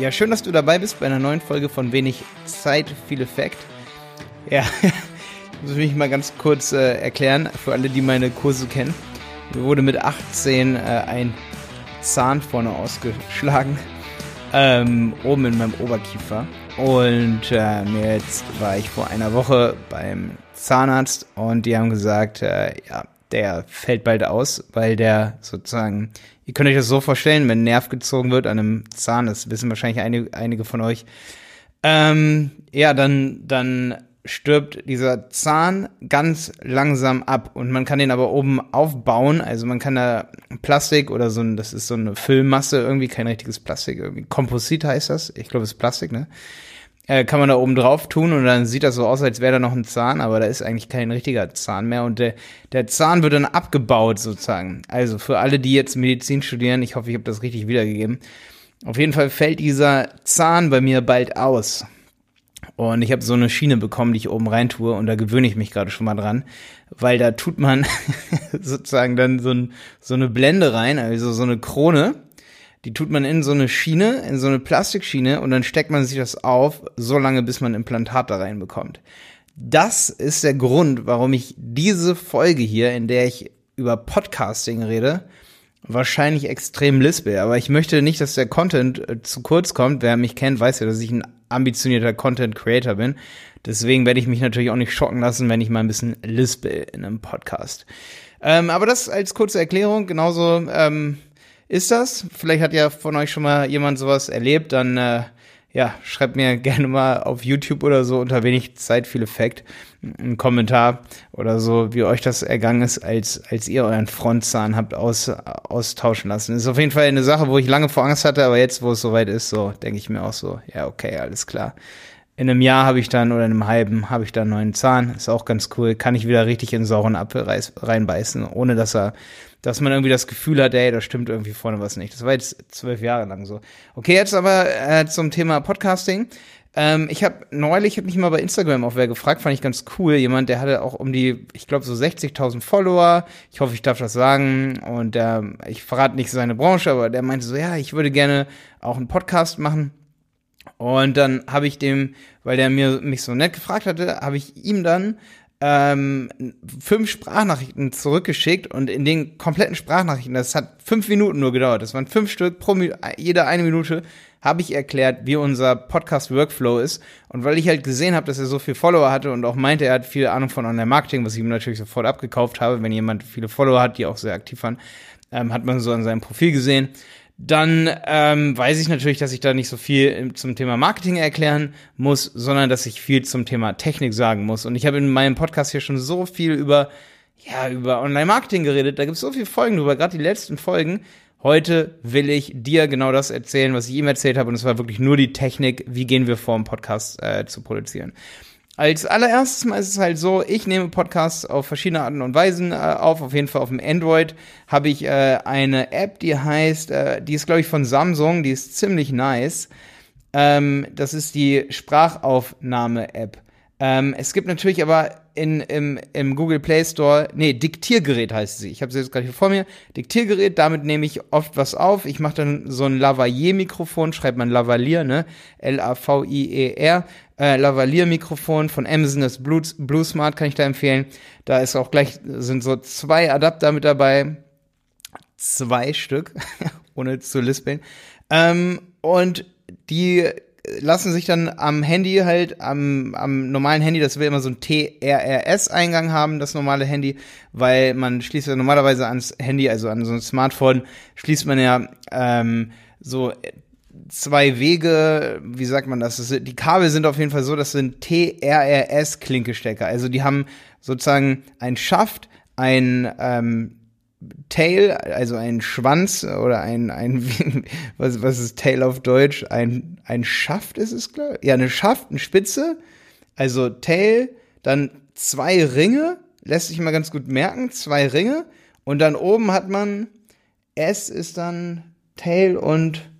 Ja, schön, dass du dabei bist bei einer neuen Folge von Wenig Zeit, viel Effekt. Ja, muss ich mich mal ganz kurz äh, erklären, für alle, die meine Kurse kennen. Mir wurde mit 18 äh, ein Zahn vorne ausgeschlagen, ähm, oben in meinem Oberkiefer. Und äh, jetzt war ich vor einer Woche beim Zahnarzt und die haben gesagt, äh, ja, der fällt bald aus, weil der sozusagen, ihr könnt euch das so vorstellen, wenn ein Nerv gezogen wird an einem Zahn, das wissen wahrscheinlich einige, einige von euch, ähm, ja, dann, dann stirbt dieser Zahn ganz langsam ab. Und man kann den aber oben aufbauen, also man kann da Plastik oder so ein, das ist so eine Füllmasse, irgendwie kein richtiges Plastik, irgendwie Komposit heißt das, ich glaube es ist Plastik, ne? Äh, kann man da oben drauf tun und dann sieht das so aus, als wäre da noch ein Zahn, aber da ist eigentlich kein richtiger Zahn mehr und der, der Zahn wird dann abgebaut sozusagen. Also für alle, die jetzt Medizin studieren, ich hoffe, ich habe das richtig wiedergegeben. Auf jeden Fall fällt dieser Zahn bei mir bald aus. Und ich habe so eine Schiene bekommen, die ich oben rein tue und da gewöhne ich mich gerade schon mal dran, weil da tut man sozusagen dann so, ein, so eine Blende rein, also so eine Krone die tut man in so eine Schiene, in so eine Plastikschiene und dann steckt man sich das auf, so lange bis man Implantat da reinbekommt. Das ist der Grund, warum ich diese Folge hier, in der ich über Podcasting rede, wahrscheinlich extrem lispel. Aber ich möchte nicht, dass der Content äh, zu kurz kommt. Wer mich kennt, weiß ja, dass ich ein ambitionierter Content Creator bin. Deswegen werde ich mich natürlich auch nicht schocken lassen, wenn ich mal ein bisschen lispel in einem Podcast. Ähm, aber das als kurze Erklärung. Genauso ähm, ist das. Vielleicht hat ja von euch schon mal jemand sowas erlebt, dann äh, ja, schreibt mir gerne mal auf YouTube oder so unter wenig Zeit viel Effekt einen Kommentar oder so, wie euch das ergangen ist, als, als ihr euren Frontzahn habt aus, austauschen lassen. ist auf jeden Fall eine Sache, wo ich lange vor Angst hatte, aber jetzt, wo es soweit ist, so denke ich mir auch so, ja, okay, alles klar. In einem Jahr habe ich dann oder in einem halben habe ich dann einen neuen Zahn. Ist auch ganz cool. Kann ich wieder richtig in sauren Apfel reinbeißen, ohne dass er dass man irgendwie das Gefühl hat, ey, da stimmt irgendwie vorne was nicht. Das war jetzt zwölf Jahre lang so. Okay, jetzt aber äh, zum Thema Podcasting. Ähm, ich habe neulich, hab mich mal bei Instagram auch wer gefragt, fand ich ganz cool. Jemand, der hatte auch um die, ich glaube so 60.000 Follower. Ich hoffe, ich darf das sagen. Und äh, ich verrate nicht seine Branche, aber der meinte so, ja, ich würde gerne auch einen Podcast machen. Und dann habe ich dem, weil der mir mich so nett gefragt hatte, habe ich ihm dann ähm, fünf Sprachnachrichten zurückgeschickt und in den kompletten Sprachnachrichten, das hat fünf Minuten nur gedauert, das waren fünf Stück pro jede eine Minute, habe ich erklärt, wie unser Podcast-Workflow ist. Und weil ich halt gesehen habe, dass er so viel Follower hatte und auch meinte, er hat viel Ahnung von Online-Marketing, was ich ihm natürlich sofort abgekauft habe, wenn jemand viele Follower hat, die auch sehr aktiv waren, ähm, hat man so an seinem Profil gesehen dann ähm, weiß ich natürlich, dass ich da nicht so viel zum Thema Marketing erklären muss, sondern dass ich viel zum Thema Technik sagen muss. Und ich habe in meinem Podcast hier schon so viel über, ja, über Online-Marketing geredet. Da gibt es so viele Folgen drüber, gerade die letzten Folgen. Heute will ich dir genau das erzählen, was ich ihm erzählt habe. Und es war wirklich nur die Technik, wie gehen wir vor, einen Podcast äh, zu produzieren. Als allererstes mal ist es halt so, ich nehme Podcasts auf verschiedene Arten und Weisen äh, auf. Auf jeden Fall auf dem Android habe ich äh, eine App, die heißt, äh, die ist glaube ich von Samsung, die ist ziemlich nice. Ähm, das ist die Sprachaufnahme-App. Ähm, es gibt natürlich aber in, im, im Google Play Store, nee, Diktiergerät heißt sie. Ich habe sie jetzt gerade hier vor mir. Diktiergerät, damit nehme ich oft was auf. Ich mache dann so ein Lavalier-Mikrofon, schreibt man Lavalier, ne? L-A-V-I-E-R. Äh, Lavalier-Mikrofon von Amazon, das Blue, Blue Smart kann ich da empfehlen. Da ist auch gleich, sind so zwei Adapter mit dabei. Zwei Stück, ohne zu lispeln. Ähm, und die lassen sich dann am Handy halt, am, am normalen Handy, das will immer so ein TRRS-Eingang haben, das normale Handy, weil man schließt ja normalerweise ans Handy, also an so ein Smartphone, schließt man ja ähm, so zwei Wege, wie sagt man das? das die Kabel sind auf jeden Fall so, das sind TRRS-Klinkestecker. Also die haben sozusagen ein Schaft, ein ähm, Tail, also ein Schwanz oder ein, ein was, was ist Tail auf Deutsch? Ein, ein Schaft ist es, klar? Ja, eine Schaft, eine Spitze, also Tail, dann zwei Ringe, lässt sich mal ganz gut merken, zwei Ringe und dann oben hat man, S ist dann Tail und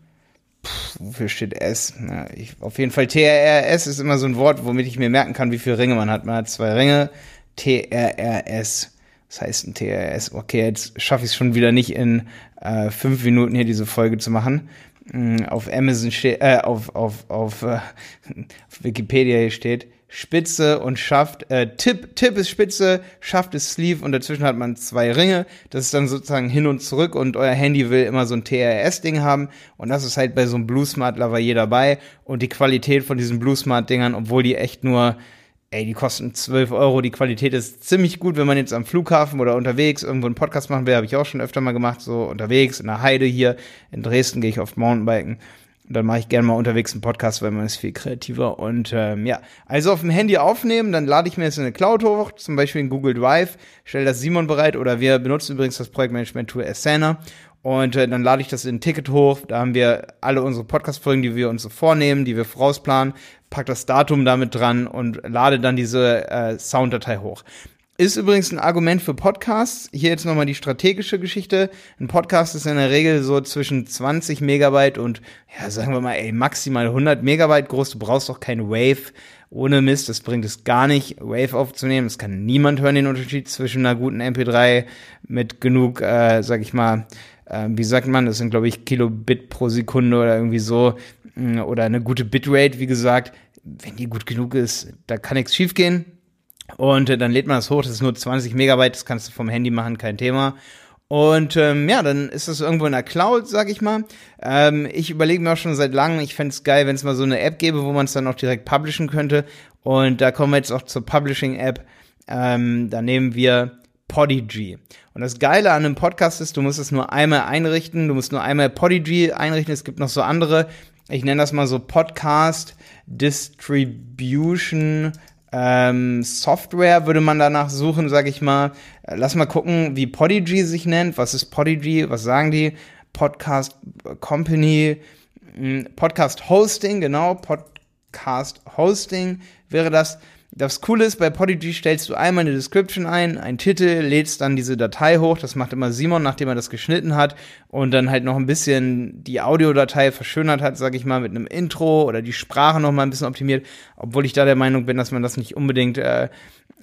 Pff, wofür steht S? Ja, ich, auf jeden Fall TRRS ist immer so ein Wort, womit ich mir merken kann, wie viele Ringe man hat. Man hat zwei Ringe, TRRS. Das heißt ein TRS. Okay, jetzt schaffe ich es schon wieder nicht in äh, fünf Minuten hier diese Folge zu machen. mh, auf Amazon steht, äh, auf, auf, auf, äh, auf Wikipedia hier steht, Spitze und Schaft, äh, Tipp, Tipp ist Spitze, Schaft ist Sleeve und dazwischen hat man zwei Ringe. Das ist dann sozusagen hin und zurück und euer Handy will immer so ein TRS-Ding haben und das ist halt bei so einem Blue Smart Lavalier dabei und die Qualität von diesen Blue Smart Dingern, obwohl die echt nur ey, die kosten 12 Euro, die Qualität ist ziemlich gut, wenn man jetzt am Flughafen oder unterwegs irgendwo einen Podcast machen will, habe ich auch schon öfter mal gemacht, so unterwegs in der Heide hier, in Dresden gehe ich oft Mountainbiken. Und dann mache ich gerne mal unterwegs einen Podcast, weil man ist viel kreativer. Und ähm, ja, also auf dem Handy aufnehmen, dann lade ich mir jetzt in eine Cloud hoch, zum Beispiel in Google Drive, stelle das Simon bereit oder wir benutzen übrigens das Projektmanagement-Tool Asana und äh, dann lade ich das in ein Ticket hoch. Da haben wir alle unsere Podcast-Folgen, die wir uns so vornehmen, die wir vorausplanen, pack das Datum damit dran und lade dann diese äh, Sounddatei hoch. Ist übrigens ein Argument für Podcasts. Hier jetzt nochmal die strategische Geschichte. Ein Podcast ist in der Regel so zwischen 20 Megabyte und, ja, sagen wir mal, ey, maximal 100 Megabyte groß. Du brauchst doch kein Wave. Ohne Mist, das bringt es gar nicht, Wave aufzunehmen. Das kann niemand hören, den Unterschied zwischen einer guten MP3 mit genug, äh, sag ich mal, äh, wie sagt man, das sind glaube ich Kilobit pro Sekunde oder irgendwie so mm, oder eine gute Bitrate, wie gesagt, wenn die gut genug ist, da kann nichts schiefgehen. Und äh, dann lädt man das hoch, das ist nur 20 Megabyte, das kannst du vom Handy machen, kein Thema. Und ähm, ja, dann ist das irgendwo in der Cloud, sag ich mal. Ähm, ich überlege mir auch schon seit langem, ich fände es geil, wenn es mal so eine App gäbe, wo man es dann auch direkt publishen könnte. Und da kommen wir jetzt auch zur Publishing-App. Ähm, da nehmen wir Podigy. Und das Geile an einem Podcast ist, du musst es nur einmal einrichten, du musst nur einmal Podigy einrichten. Es gibt noch so andere, ich nenne das mal so Podcast Distribution ähm, Software, würde man danach suchen, sage ich mal. Lass mal gucken, wie Podigy sich nennt. Was ist Podigy? Was sagen die? Podcast Company, hm, Podcast Hosting, genau, Podcast Hosting wäre das. Das Coole ist, bei Podigy stellst du einmal eine Description ein, einen Titel, lädst dann diese Datei hoch, das macht immer Simon, nachdem er das geschnitten hat und dann halt noch ein bisschen die Audiodatei verschönert hat, sag ich mal, mit einem Intro oder die Sprache noch mal ein bisschen optimiert, obwohl ich da der Meinung bin, dass man das nicht unbedingt äh,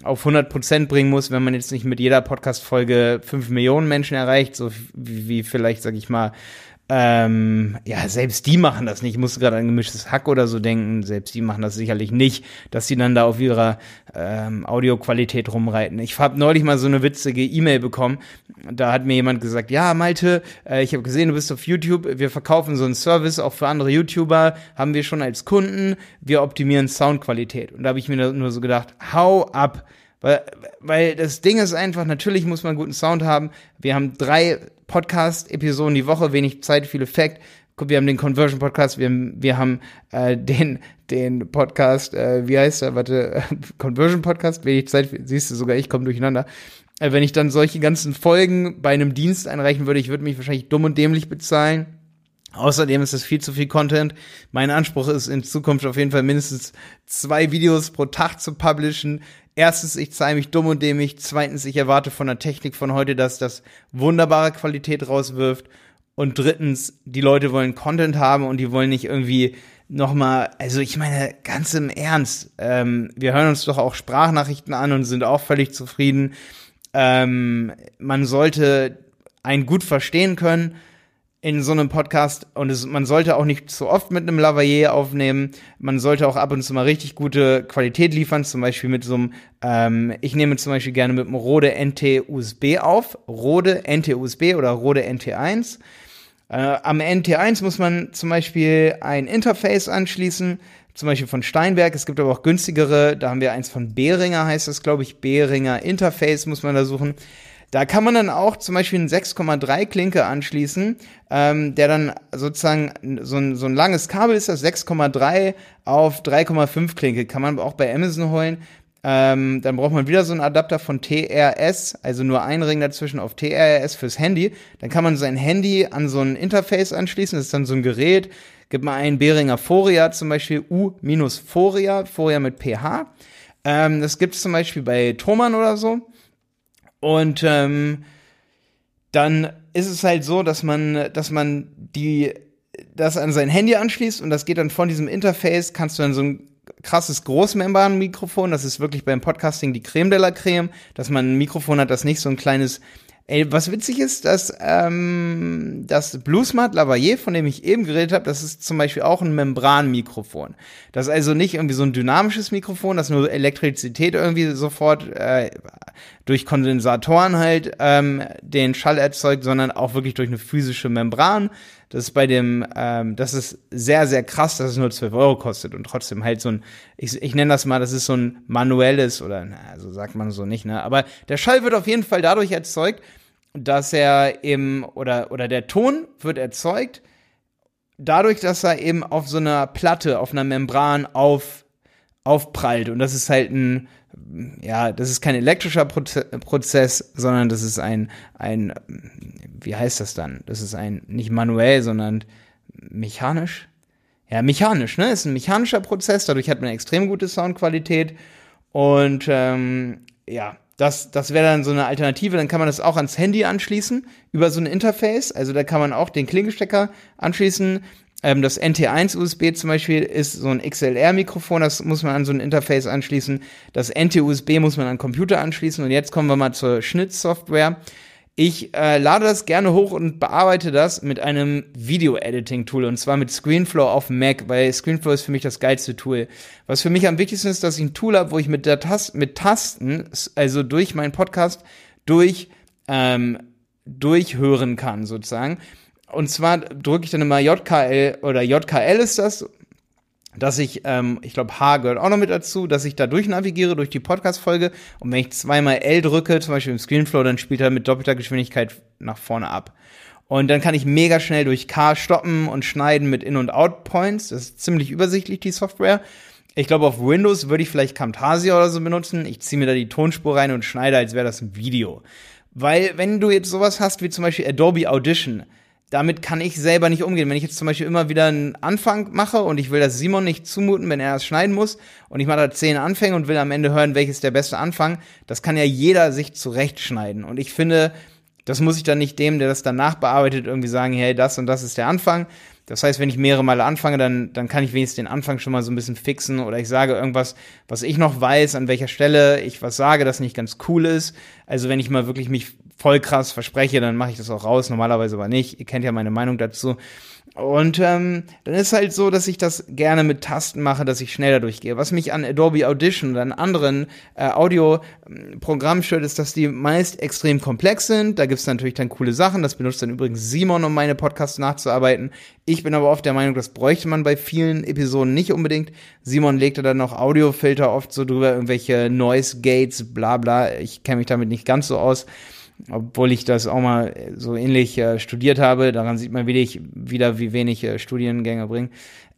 auf 100% bringen muss, wenn man jetzt nicht mit jeder Podcast-Folge 5 Millionen Menschen erreicht, so wie, wie vielleicht, sag ich mal, ähm, ja, selbst die machen das nicht. Ich musste gerade an gemischtes Hack oder so denken. Selbst die machen das sicherlich nicht, dass sie dann da auf ihrer ähm, Audioqualität rumreiten. Ich habe neulich mal so eine witzige E-Mail bekommen. Da hat mir jemand gesagt, ja, Malte, äh, ich habe gesehen, du bist auf YouTube. Wir verkaufen so einen Service auch für andere YouTuber. Haben wir schon als Kunden. Wir optimieren Soundqualität. Und da habe ich mir nur so gedacht, hau ab. Weil, weil das Ding ist einfach, natürlich muss man guten Sound haben. Wir haben drei Podcast-Episoden die Woche, wenig Zeit, viel Effekt. Wir haben den Conversion Podcast, wir haben, wir haben äh, den, den Podcast, äh, wie heißt der, warte, Conversion Podcast, wenig Zeit, siehst du, sogar ich komme durcheinander. Äh, wenn ich dann solche ganzen Folgen bei einem Dienst einreichen würde, ich würde mich wahrscheinlich dumm und dämlich bezahlen. Außerdem ist es viel zu viel Content. Mein Anspruch ist in Zukunft auf jeden Fall mindestens zwei Videos pro Tag zu publishen erstens, ich zeige mich dumm und dämlich. Zweitens, ich erwarte von der Technik von heute, dass das wunderbare Qualität rauswirft. Und drittens, die Leute wollen Content haben und die wollen nicht irgendwie nochmal, also ich meine, ganz im Ernst, ähm, wir hören uns doch auch Sprachnachrichten an und sind auch völlig zufrieden. Ähm, man sollte einen gut verstehen können in so einem Podcast und es, man sollte auch nicht zu oft mit einem Lavalier aufnehmen. Man sollte auch ab und zu mal richtig gute Qualität liefern, zum Beispiel mit so einem, ähm, ich nehme zum Beispiel gerne mit einem Rode NT-USB auf, Rode NT-USB oder Rode NT1. Äh, am NT1 muss man zum Beispiel ein Interface anschließen, zum Beispiel von Steinberg. Es gibt aber auch günstigere, da haben wir eins von Behringer, heißt das, glaube ich, Behringer Interface muss man da suchen. Da kann man dann auch zum Beispiel einen 6,3 Klinke anschließen, ähm, der dann sozusagen so ein, so ein langes Kabel ist, das 6,3 auf 3,5 Klinke. Kann man auch bei Amazon holen. Ähm, dann braucht man wieder so einen Adapter von TRS, also nur ein Ring dazwischen auf TRS fürs Handy. Dann kann man sein Handy an so ein Interface anschließen. Das ist dann so ein Gerät. Gibt mal einen Behringer Foria, zum Beispiel U-Foria, Foria mit PH. Ähm, das gibt es zum Beispiel bei Thomann oder so. Und ähm, dann ist es halt so, dass man, dass man die das an sein Handy anschließt und das geht dann von diesem Interface, kannst du dann so ein krasses Großmembran-Mikrofon, das ist wirklich beim Podcasting die Creme de la Creme, dass man ein Mikrofon hat, das nicht so ein kleines Ey, was witzig ist, dass ähm, das Bluesmart Lavalier, von dem ich eben geredet habe, das ist zum Beispiel auch ein Membranmikrofon. Das ist also nicht irgendwie so ein dynamisches Mikrofon, das nur Elektrizität irgendwie sofort äh, durch Kondensatoren halt ähm, den Schall erzeugt, sondern auch wirklich durch eine physische Membran. Das ist bei dem, ähm, das ist sehr, sehr krass, dass es nur 12 Euro kostet und trotzdem halt so ein, ich, ich nenne das mal, das ist so ein manuelles oder, na, so sagt man so nicht, ne? Aber der Schall wird auf jeden Fall dadurch erzeugt, dass er eben, oder, oder der Ton wird erzeugt, dadurch, dass er eben auf so einer Platte, auf einer Membran auf, aufprallt. Und das ist halt ein, ja, das ist kein elektrischer Prozess, sondern das ist ein, ein, wie heißt das dann? Das ist ein, nicht manuell, sondern mechanisch. Ja, mechanisch, ne? Ist ein mechanischer Prozess, dadurch hat man extrem gute Soundqualität. Und ähm, ja, das, das wäre dann so eine Alternative. Dann kann man das auch ans Handy anschließen über so ein Interface. Also da kann man auch den Klingelstecker anschließen. Ähm, das NT1 USB zum Beispiel ist so ein XLR-Mikrofon, das muss man an so ein Interface anschließen. Das NT-USB muss man an Computer anschließen. Und jetzt kommen wir mal zur Schnittsoftware. Ich äh, lade das gerne hoch und bearbeite das mit einem Video-Editing-Tool und zwar mit ScreenFlow auf Mac, weil ScreenFlow ist für mich das geilste Tool. Was für mich am wichtigsten ist, dass ich ein Tool habe, wo ich mit, der Tast mit Tasten, also durch meinen Podcast, durch, ähm, durchhören kann sozusagen. Und zwar drücke ich dann immer JKL oder JKL ist das dass ich, ähm, ich glaube, H gehört auch noch mit dazu, dass ich da durchnavigiere durch die Podcast-Folge und wenn ich zweimal L drücke, zum Beispiel im Screenflow, dann spielt er mit doppelter Geschwindigkeit nach vorne ab. Und dann kann ich mega schnell durch K stoppen und schneiden mit In- und Out-Points. Das ist ziemlich übersichtlich, die Software. Ich glaube, auf Windows würde ich vielleicht Camtasia oder so benutzen. Ich ziehe mir da die Tonspur rein und schneide, als wäre das ein Video. Weil, wenn du jetzt sowas hast wie zum Beispiel Adobe Audition, damit kann ich selber nicht umgehen. Wenn ich jetzt zum Beispiel immer wieder einen Anfang mache und ich will das Simon nicht zumuten, wenn er das schneiden muss und ich mache da zehn Anfänge und will am Ende hören, welches der beste Anfang, das kann ja jeder sich zurechtschneiden. Und ich finde, das muss ich dann nicht dem, der das danach bearbeitet, irgendwie sagen, hey, das und das ist der Anfang. Das heißt, wenn ich mehrere Male anfange, dann, dann kann ich wenigstens den Anfang schon mal so ein bisschen fixen oder ich sage irgendwas, was ich noch weiß, an welcher Stelle ich was sage, das nicht ganz cool ist. Also wenn ich mal wirklich mich voll krass verspreche, dann mache ich das auch raus, normalerweise aber nicht. Ihr kennt ja meine Meinung dazu. Und ähm, dann ist halt so, dass ich das gerne mit Tasten mache, dass ich schneller durchgehe. Was mich an Adobe Audition oder an anderen äh, Audio-Programmen stört, ist, dass die meist extrem komplex sind. Da gibt's natürlich dann coole Sachen. Das benutzt dann übrigens Simon, um meine Podcasts nachzuarbeiten. Ich bin aber oft der Meinung, das bräuchte man bei vielen Episoden nicht unbedingt. Simon legte dann noch Audiofilter oft so drüber, irgendwelche Noise Gates, bla bla. Ich kenne mich damit nicht ganz so aus obwohl ich das auch mal so ähnlich äh, studiert habe. Daran sieht man wieder, wieder wie wenig äh, Studiengänge bringen.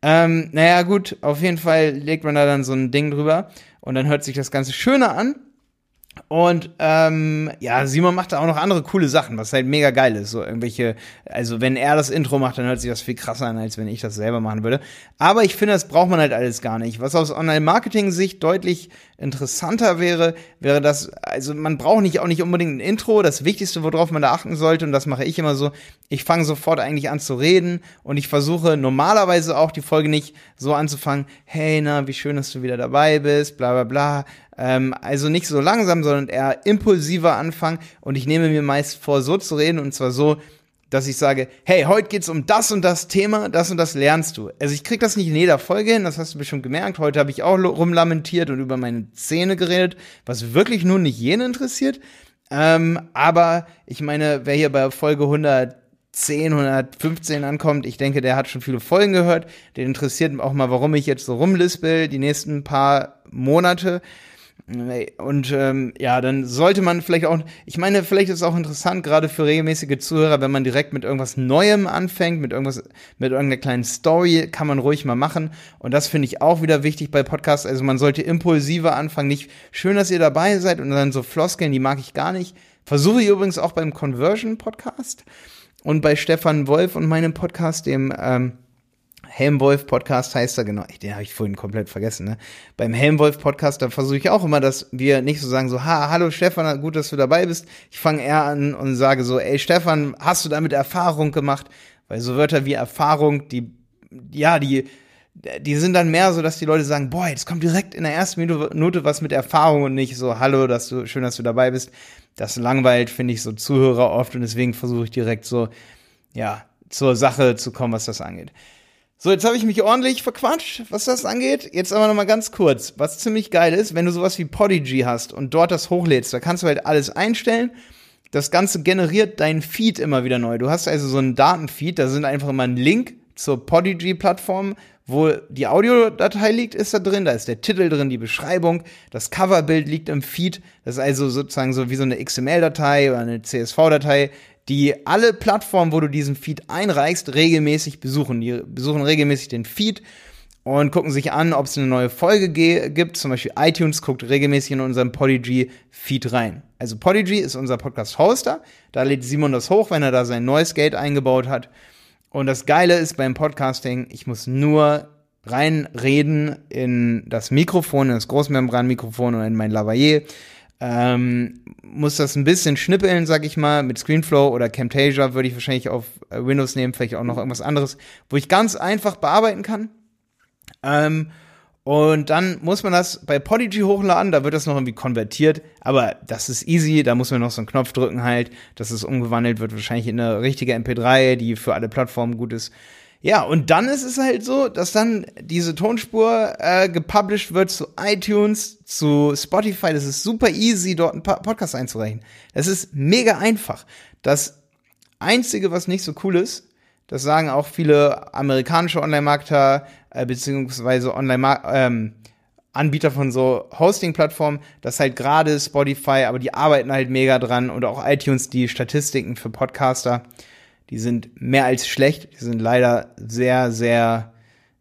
Ähm, naja, gut, auf jeden Fall legt man da dann so ein Ding drüber und dann hört sich das Ganze schöner an. Und ähm, ja, Simon macht da auch noch andere coole Sachen, was halt mega geil ist. So irgendwelche, also wenn er das Intro macht, dann hört sich das viel krasser an, als wenn ich das selber machen würde. Aber ich finde, das braucht man halt alles gar nicht. Was aus Online-Marketing-Sicht deutlich interessanter wäre, wäre das, also man braucht nicht auch nicht unbedingt ein Intro. Das Wichtigste, worauf man da achten sollte, und das mache ich immer so, ich fange sofort eigentlich an zu reden und ich versuche normalerweise auch die Folge nicht so anzufangen, hey, na, wie schön, dass du wieder dabei bist, bla bla bla ähm, also nicht so langsam, sondern eher impulsiver anfangen. Und ich nehme mir meist vor, so zu reden. Und zwar so, dass ich sage, hey, heute geht's um das und das Thema, das und das lernst du. Also ich krieg das nicht in jeder Folge hin, das hast du bestimmt gemerkt. Heute habe ich auch rumlamentiert und über meine Zähne geredet, was wirklich nur nicht jeden interessiert. Ähm, aber ich meine, wer hier bei Folge 110, 115 ankommt, ich denke, der hat schon viele Folgen gehört. Den interessiert auch mal, warum ich jetzt so rumlispel die nächsten paar Monate. Und ähm, ja, dann sollte man vielleicht auch, ich meine, vielleicht ist es auch interessant, gerade für regelmäßige Zuhörer, wenn man direkt mit irgendwas Neuem anfängt, mit irgendwas, mit irgendeiner kleinen Story, kann man ruhig mal machen. Und das finde ich auch wieder wichtig bei Podcasts. Also man sollte impulsiver anfangen. Nicht schön, dass ihr dabei seid und dann so Floskeln, die mag ich gar nicht. Versuche ich übrigens auch beim Conversion Podcast und bei Stefan Wolf und meinem Podcast, dem ähm, Helmwolf Podcast heißt er, genau. Den habe ich vorhin komplett vergessen, ne? Beim Helmwolf Podcast, da versuche ich auch immer, dass wir nicht so sagen, so, ha, hallo Stefan, gut, dass du dabei bist. Ich fange eher an und sage so, ey Stefan, hast du damit Erfahrung gemacht? Weil so Wörter wie Erfahrung, die, ja, die, die sind dann mehr so, dass die Leute sagen, boah, jetzt kommt direkt in der ersten Minute was mit Erfahrung und nicht so, hallo, dass du, schön, dass du dabei bist. Das langweilt, finde ich, so Zuhörer oft und deswegen versuche ich direkt so, ja, zur Sache zu kommen, was das angeht. So, jetzt habe ich mich ordentlich verquatscht, was das angeht. Jetzt aber noch mal ganz kurz, was ziemlich geil ist, wenn du sowas wie Podigy hast und dort das hochlädst, da kannst du halt alles einstellen. Das Ganze generiert deinen Feed immer wieder neu. Du hast also so einen Datenfeed, da sind einfach immer ein Link zur Podigy-Plattform, wo die Audiodatei liegt, ist da drin, da ist der Titel drin, die Beschreibung, das Coverbild liegt im Feed, das ist also sozusagen so wie so eine XML-Datei oder eine CSV-Datei, die alle Plattformen, wo du diesen Feed einreichst, regelmäßig besuchen. Die besuchen regelmäßig den Feed und gucken sich an, ob es eine neue Folge gibt. Zum Beispiel iTunes guckt regelmäßig in unseren Podigy-Feed rein. Also Podigy ist unser Podcast-Hoster. Da lädt Simon das hoch, wenn er da sein neues Gate eingebaut hat. Und das Geile ist beim Podcasting, ich muss nur reinreden in das Mikrofon, in das Großmembranmikrofon und in mein Lavalier. Ähm, muss das ein bisschen schnippeln, sag ich mal, mit Screenflow oder Camtasia würde ich wahrscheinlich auf äh, Windows nehmen, vielleicht auch noch irgendwas anderes, wo ich ganz einfach bearbeiten kann. Ähm, und dann muss man das bei Podigy hochladen, da wird das noch irgendwie konvertiert, aber das ist easy, da muss man noch so einen Knopf drücken halt, dass es umgewandelt wird, wahrscheinlich in eine richtige MP3, die für alle Plattformen gut ist. Ja, und dann ist es halt so, dass dann diese Tonspur äh, gepublished wird zu iTunes, zu Spotify. Das ist super easy, dort einen Podcast einzureichen. Das ist mega einfach. Das Einzige, was nicht so cool ist, das sagen auch viele amerikanische Online-Marketer, äh, beziehungsweise Online- ähm, von so Hosting-Plattformen, dass halt gerade Spotify, aber die arbeiten halt mega dran und auch iTunes, die Statistiken für Podcaster die sind mehr als schlecht. Die sind leider sehr, sehr,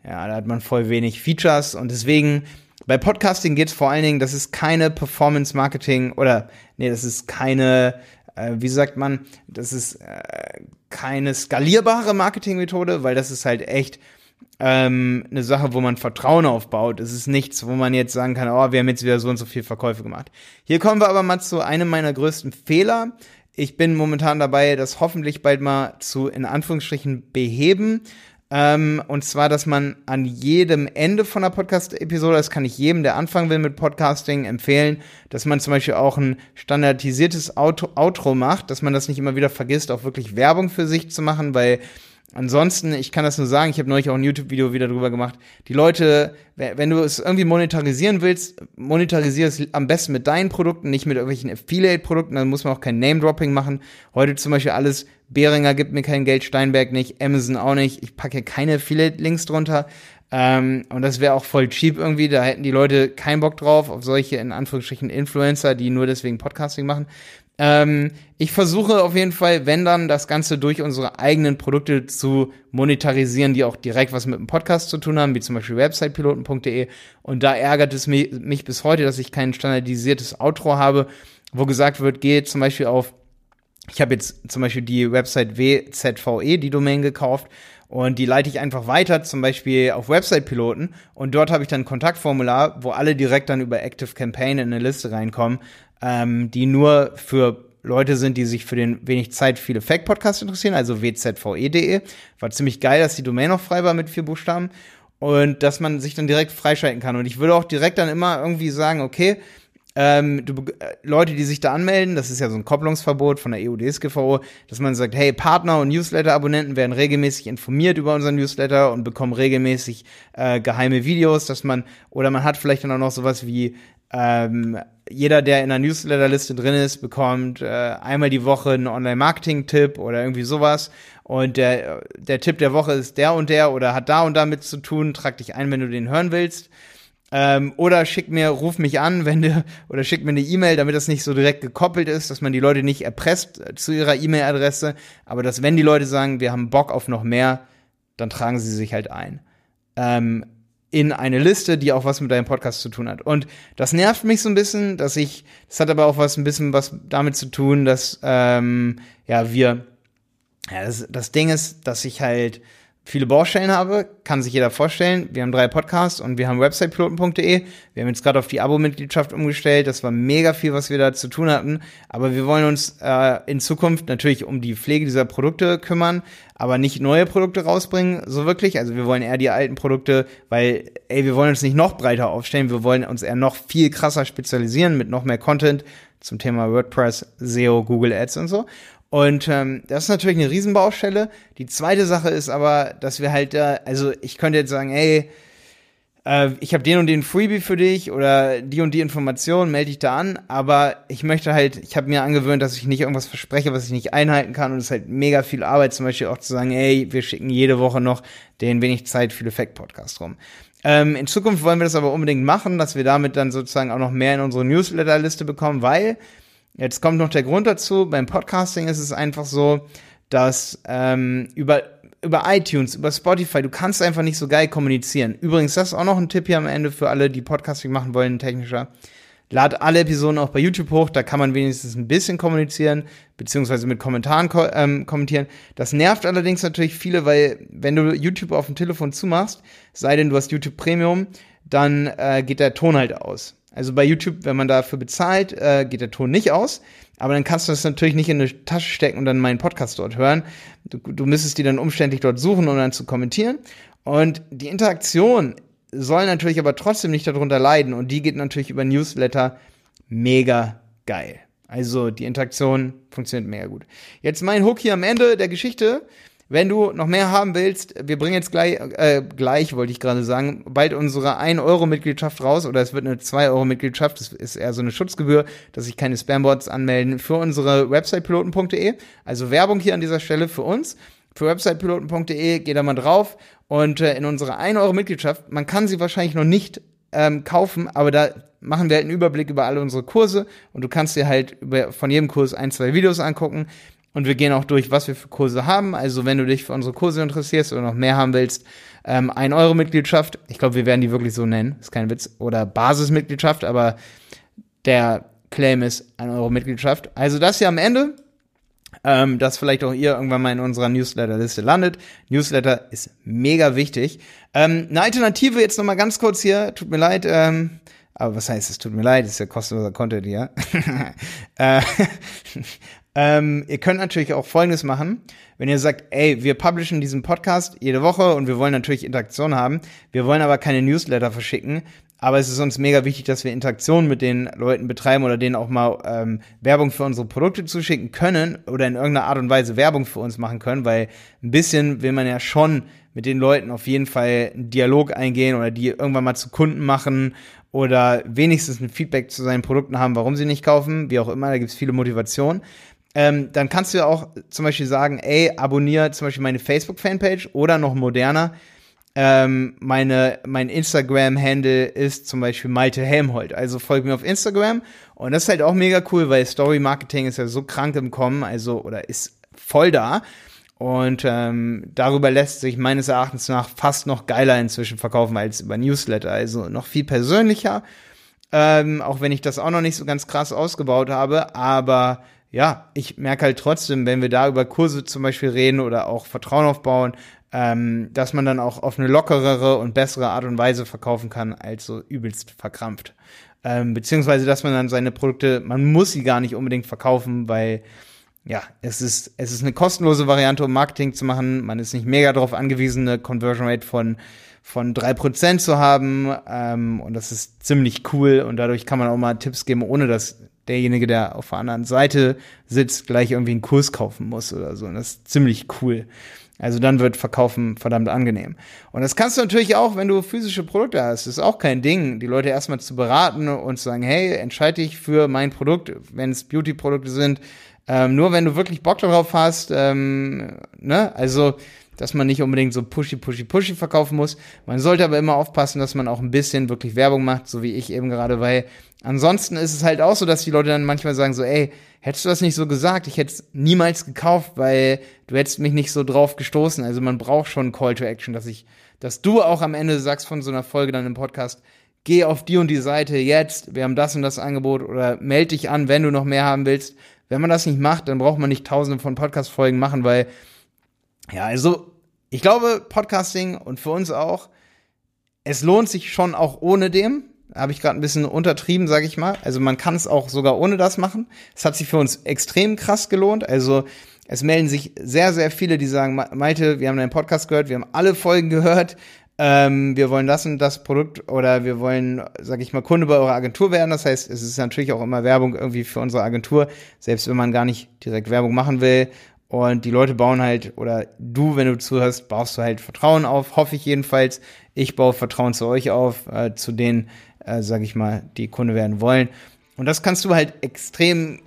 ja, da hat man voll wenig Features und deswegen bei Podcasting geht es vor allen Dingen, das ist keine Performance Marketing oder nee, das ist keine, äh, wie sagt man, das ist äh, keine skalierbare Marketingmethode, weil das ist halt echt ähm, eine Sache, wo man Vertrauen aufbaut. Es ist nichts, wo man jetzt sagen kann, oh, wir haben jetzt wieder so und so viel Verkäufe gemacht. Hier kommen wir aber mal zu einem meiner größten Fehler, ich bin momentan dabei, das hoffentlich bald mal zu, in Anführungsstrichen, beheben. Ähm, und zwar, dass man an jedem Ende von einer Podcast-Episode, das kann ich jedem, der anfangen will mit Podcasting, empfehlen, dass man zum Beispiel auch ein standardisiertes Outro, Outro macht, dass man das nicht immer wieder vergisst, auch wirklich Werbung für sich zu machen, weil Ansonsten, ich kann das nur sagen, ich habe neulich auch ein YouTube-Video wieder drüber gemacht. Die Leute, wenn du es irgendwie monetarisieren willst, monetarisier es am besten mit deinen Produkten, nicht mit irgendwelchen Affiliate-Produkten, dann muss man auch kein Name-Dropping machen. Heute zum Beispiel alles, Behringer gibt mir kein Geld, Steinberg nicht, Amazon auch nicht. Ich packe keine Affiliate-Links drunter. Ähm, und das wäre auch voll cheap irgendwie. Da hätten die Leute keinen Bock drauf, auf solche, in Anführungsstrichen, Influencer, die nur deswegen Podcasting machen. Ähm, ich versuche auf jeden Fall, wenn dann, das Ganze durch unsere eigenen Produkte zu monetarisieren, die auch direkt was mit dem Podcast zu tun haben, wie zum Beispiel websitepiloten.de. Und da ärgert es mich, mich bis heute, dass ich kein standardisiertes Outro habe, wo gesagt wird, geh zum Beispiel auf ich habe jetzt zum Beispiel die Website WZVE, die Domain gekauft und die leite ich einfach weiter, zum Beispiel auf Website-Piloten. Und dort habe ich dann ein Kontaktformular, wo alle direkt dann über Active Campaign in eine Liste reinkommen, ähm, die nur für Leute sind, die sich für den wenig Zeit viele Fake-Podcast interessieren, also wzve.de. War ziemlich geil, dass die Domain noch frei war mit vier Buchstaben. Und dass man sich dann direkt freischalten kann. Und ich würde auch direkt dann immer irgendwie sagen, okay, ähm, du, äh, Leute, die sich da anmelden, das ist ja so ein Kopplungsverbot von der EU-DSGVO, dass man sagt, hey, Partner und Newsletter-Abonnenten werden regelmäßig informiert über unseren Newsletter und bekommen regelmäßig äh, geheime Videos, dass man, oder man hat vielleicht dann auch noch sowas wie ähm, jeder, der in der Newsletterliste drin ist, bekommt äh, einmal die Woche einen Online-Marketing-Tipp oder irgendwie sowas. Und der, der Tipp der Woche ist der und der oder hat da und damit zu tun. Trag dich ein, wenn du den hören willst. Ähm, oder schick mir, ruf mich an, wenn du, oder schick mir eine E-Mail, damit das nicht so direkt gekoppelt ist, dass man die Leute nicht erpresst äh, zu ihrer E-Mail-Adresse, aber dass wenn die Leute sagen, wir haben Bock auf noch mehr, dann tragen sie sich halt ein. Ähm, in eine Liste, die auch was mit deinem Podcast zu tun hat. Und das nervt mich so ein bisschen, dass ich, das hat aber auch was ein bisschen was damit zu tun, dass ähm, ja wir, ja, das, das Ding ist, dass ich halt viele Baustellen habe, kann sich jeder vorstellen. Wir haben drei Podcasts und wir haben websitepiloten.de. Wir haben jetzt gerade auf die Abo-Mitgliedschaft umgestellt. Das war mega viel, was wir da zu tun hatten. Aber wir wollen uns äh, in Zukunft natürlich um die Pflege dieser Produkte kümmern, aber nicht neue Produkte rausbringen, so wirklich. Also wir wollen eher die alten Produkte, weil, ey, wir wollen uns nicht noch breiter aufstellen. Wir wollen uns eher noch viel krasser spezialisieren mit noch mehr Content zum Thema WordPress, SEO, Google Ads und so. Und ähm, das ist natürlich eine Riesenbaustelle. Die zweite Sache ist aber, dass wir halt da, also ich könnte jetzt sagen, ey, äh, ich habe den und den Freebie für dich oder die und die Information, melde dich da an. Aber ich möchte halt, ich habe mir angewöhnt, dass ich nicht irgendwas verspreche, was ich nicht einhalten kann. Und es ist halt mega viel Arbeit, zum Beispiel auch zu sagen, ey, wir schicken jede Woche noch den wenig Zeit für Effekt Podcast rum. Ähm, in Zukunft wollen wir das aber unbedingt machen, dass wir damit dann sozusagen auch noch mehr in unsere Newsletterliste bekommen, weil Jetzt kommt noch der Grund dazu. Beim Podcasting ist es einfach so, dass ähm, über über iTunes, über Spotify, du kannst einfach nicht so geil kommunizieren. Übrigens, das ist auch noch ein Tipp hier am Ende für alle, die Podcasting machen wollen, technischer. Lad alle Episoden auch bei YouTube hoch, da kann man wenigstens ein bisschen kommunizieren, beziehungsweise mit Kommentaren ko ähm, kommentieren. Das nervt allerdings natürlich viele, weil wenn du YouTube auf dem Telefon zumachst, sei denn du hast YouTube Premium, dann äh, geht der Ton halt aus. Also bei YouTube, wenn man dafür bezahlt, äh, geht der Ton nicht aus. Aber dann kannst du das natürlich nicht in eine Tasche stecken und dann meinen Podcast dort hören. Du, du müsstest die dann umständlich dort suchen, um dann zu kommentieren. Und die Interaktion soll natürlich aber trotzdem nicht darunter leiden. Und die geht natürlich über Newsletter mega geil. Also die Interaktion funktioniert mega gut. Jetzt mein Hook hier am Ende der Geschichte. Wenn du noch mehr haben willst, wir bringen jetzt gleich, äh, gleich wollte ich gerade sagen, bald unsere 1-Euro-Mitgliedschaft raus oder es wird eine 2-Euro-Mitgliedschaft, das ist eher so eine Schutzgebühr, dass sich keine Spambots anmelden für unsere Website-Piloten.de. Also Werbung hier an dieser Stelle für uns. Für websitepiloten.de geht da mal drauf und äh, in unsere 1 Euro Mitgliedschaft, man kann sie wahrscheinlich noch nicht ähm, kaufen, aber da machen wir halt einen Überblick über alle unsere Kurse und du kannst dir halt über, von jedem Kurs ein, zwei Videos angucken. Und wir gehen auch durch, was wir für Kurse haben. Also wenn du dich für unsere Kurse interessierst oder noch mehr haben willst, ähm, 1 Euro Mitgliedschaft. Ich glaube, wir werden die wirklich so nennen. Ist kein Witz. Oder Basismitgliedschaft, aber der Claim ist 1 Euro Mitgliedschaft. Also das hier am Ende. Ähm, dass vielleicht auch ihr irgendwann mal in unserer Newsletter-Liste landet. Newsletter ist mega wichtig. Ähm, eine Alternative jetzt nochmal ganz kurz hier. Tut mir leid. Ähm, aber was heißt es? Tut mir leid, ist ja kostenloser Content hier. äh, ähm, ihr könnt natürlich auch Folgendes machen. Wenn ihr sagt, ey, wir publishen diesen Podcast jede Woche und wir wollen natürlich Interaktion haben, wir wollen aber keine Newsletter verschicken, aber es ist uns mega wichtig, dass wir Interaktion mit den Leuten betreiben oder denen auch mal ähm, Werbung für unsere Produkte zuschicken können oder in irgendeiner Art und Weise Werbung für uns machen können, weil ein bisschen will man ja schon mit den Leuten auf jeden Fall einen Dialog eingehen oder die irgendwann mal zu Kunden machen oder wenigstens ein Feedback zu seinen Produkten haben, warum sie nicht kaufen, wie auch immer, da gibt es viele Motivationen ähm, dann kannst du ja auch zum Beispiel sagen, ey, abonniere zum Beispiel meine Facebook-Fanpage oder noch moderner, ähm, meine, mein Instagram-Handle ist zum Beispiel Malte Helmholt. Also folg mir auf Instagram. Und das ist halt auch mega cool, weil Story-Marketing ist ja so krank im Kommen, also, oder ist voll da. Und ähm, darüber lässt sich meines Erachtens nach fast noch geiler inzwischen verkaufen als über Newsletter. Also noch viel persönlicher. Ähm, auch wenn ich das auch noch nicht so ganz krass ausgebaut habe, aber ja, ich merke halt trotzdem, wenn wir da über Kurse zum Beispiel reden oder auch Vertrauen aufbauen, ähm, dass man dann auch auf eine lockerere und bessere Art und Weise verkaufen kann, als so übelst verkrampft. Ähm, beziehungsweise, dass man dann seine Produkte, man muss sie gar nicht unbedingt verkaufen, weil ja, es ist, es ist eine kostenlose Variante, um Marketing zu machen. Man ist nicht mega darauf angewiesen, eine Conversion Rate von, von drei Prozent zu haben. Ähm, und das ist ziemlich cool. Und dadurch kann man auch mal Tipps geben, ohne dass derjenige, der auf der anderen Seite sitzt, gleich irgendwie einen Kurs kaufen muss oder so. Und das ist ziemlich cool. Also dann wird Verkaufen verdammt angenehm. Und das kannst du natürlich auch, wenn du physische Produkte hast. Das ist auch kein Ding, die Leute erstmal zu beraten und zu sagen, hey, entscheide dich für mein Produkt, wenn es Beauty-Produkte sind. Ähm, nur wenn du wirklich Bock darauf hast, ähm, ne, also dass man nicht unbedingt so pushy, pushy, pushy verkaufen muss. Man sollte aber immer aufpassen, dass man auch ein bisschen wirklich Werbung macht, so wie ich eben gerade, weil ansonsten ist es halt auch so, dass die Leute dann manchmal sagen so, ey, hättest du das nicht so gesagt, ich hätte es niemals gekauft, weil du hättest mich nicht so drauf gestoßen. Also man braucht schon Call to Action, dass ich, dass du auch am Ende sagst von so einer Folge dann im Podcast, geh auf die und die Seite jetzt, wir haben das und das Angebot oder melde dich an, wenn du noch mehr haben willst. Wenn man das nicht macht, dann braucht man nicht tausende von Podcast-Folgen machen, weil ja, also ich glaube, Podcasting und für uns auch, es lohnt sich schon auch ohne dem. Habe ich gerade ein bisschen untertrieben, sage ich mal. Also man kann es auch sogar ohne das machen. Es hat sich für uns extrem krass gelohnt. Also es melden sich sehr, sehr viele, die sagen, Malte, wir haben deinen Podcast gehört, wir haben alle Folgen gehört, ähm, wir wollen das und das Produkt oder wir wollen, sag ich mal, Kunde bei eurer Agentur werden. Das heißt, es ist natürlich auch immer Werbung irgendwie für unsere Agentur, selbst wenn man gar nicht direkt Werbung machen will. Und die Leute bauen halt, oder du, wenn du zuhörst, baust du halt Vertrauen auf, hoffe ich jedenfalls. Ich baue Vertrauen zu euch auf, äh, zu denen, äh, sag ich mal, die Kunde werden wollen. Und das kannst du halt extrem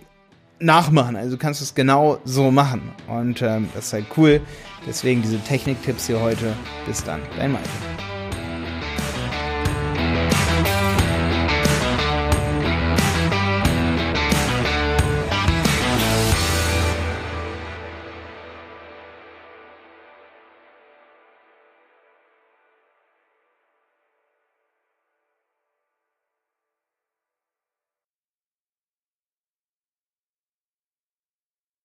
nachmachen. Also du kannst es genau so machen. Und ähm, das ist halt cool. Deswegen diese Techniktipps hier heute. Bis dann, dein Malte.